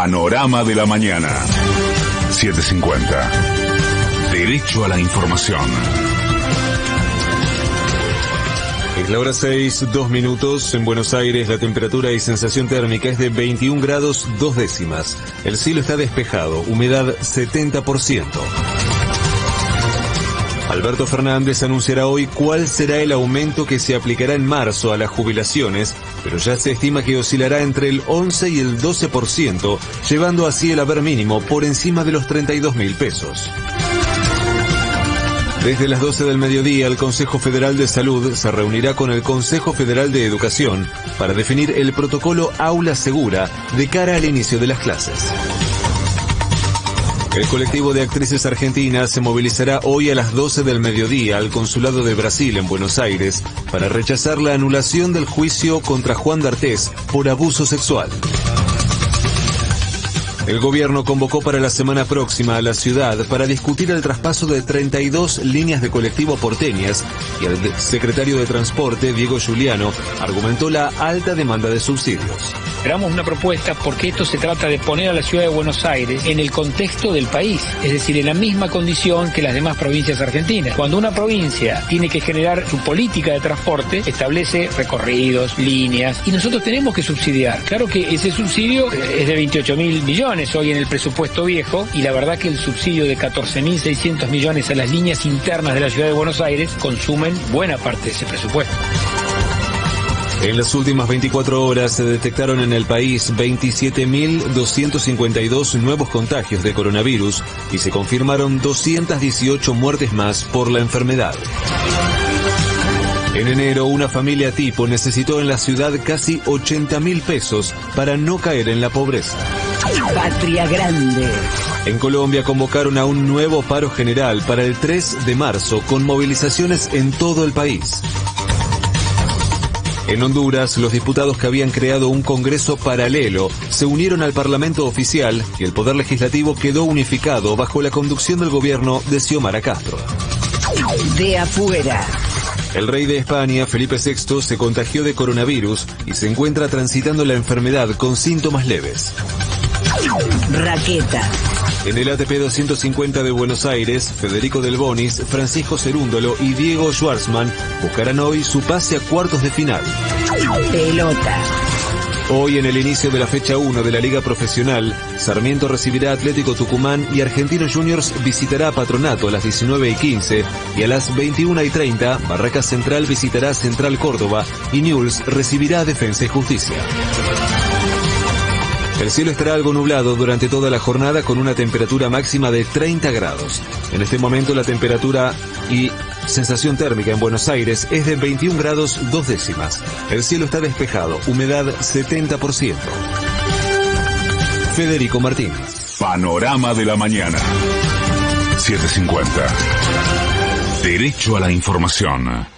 Panorama de la mañana. 750. Derecho a la información. Es la hora 6, 2 minutos. En Buenos Aires la temperatura y sensación térmica es de 21 grados 2 décimas. El cielo está despejado, humedad 70%. Alberto Fernández anunciará hoy cuál será el aumento que se aplicará en marzo a las jubilaciones, pero ya se estima que oscilará entre el 11 y el 12%, llevando así el haber mínimo por encima de los 32 mil pesos. Desde las 12 del mediodía, el Consejo Federal de Salud se reunirá con el Consejo Federal de Educación para definir el protocolo Aula Segura de cara al inicio de las clases. El colectivo de actrices argentinas se movilizará hoy a las 12 del mediodía al Consulado de Brasil en Buenos Aires para rechazar la anulación del juicio contra Juan D'Artés por abuso sexual. El gobierno convocó para la semana próxima a la ciudad para discutir el traspaso de 32 líneas de colectivo porteñas y el secretario de Transporte, Diego Giuliano, argumentó la alta demanda de subsidios. Esperamos una propuesta porque esto se trata de poner a la ciudad de Buenos Aires en el contexto del país, es decir, en la misma condición que las demás provincias argentinas. Cuando una provincia tiene que generar su política de transporte, establece recorridos, líneas, y nosotros tenemos que subsidiar. Claro que ese subsidio es de 28 mil millones hoy en el presupuesto viejo, y la verdad que el subsidio de 14 mil 600 millones a las líneas internas de la ciudad de Buenos Aires consumen buena parte de ese presupuesto. En las últimas 24 horas se detectaron en el país 27.252 nuevos contagios de coronavirus y se confirmaron 218 muertes más por la enfermedad. En enero, una familia tipo necesitó en la ciudad casi 80 mil pesos para no caer en la pobreza. Patria Grande. En Colombia convocaron a un nuevo paro general para el 3 de marzo con movilizaciones en todo el país. En Honduras, los diputados que habían creado un Congreso paralelo se unieron al Parlamento oficial y el Poder Legislativo quedó unificado bajo la conducción del gobierno de Xiomara Castro. De afuera. El rey de España, Felipe VI, se contagió de coronavirus y se encuentra transitando la enfermedad con síntomas leves. Raqueta. En el ATP 250 de Buenos Aires, Federico Del Bonis, Francisco Cerúndolo y Diego Schwartzman buscarán hoy su pase a cuartos de final. Pelota. Hoy en el inicio de la fecha 1 de la Liga Profesional, Sarmiento recibirá Atlético Tucumán y Argentinos Juniors visitará Patronato a las 19 y 15 y a las 21 y 30 Barracas Central visitará Central Córdoba y Newell's recibirá Defensa y Justicia. El cielo estará algo nublado durante toda la jornada con una temperatura máxima de 30 grados. En este momento la temperatura y sensación térmica en Buenos Aires es de 21 grados 2 décimas. El cielo está despejado, humedad 70%. Federico Martínez. Panorama de la mañana. 750. Derecho a la información.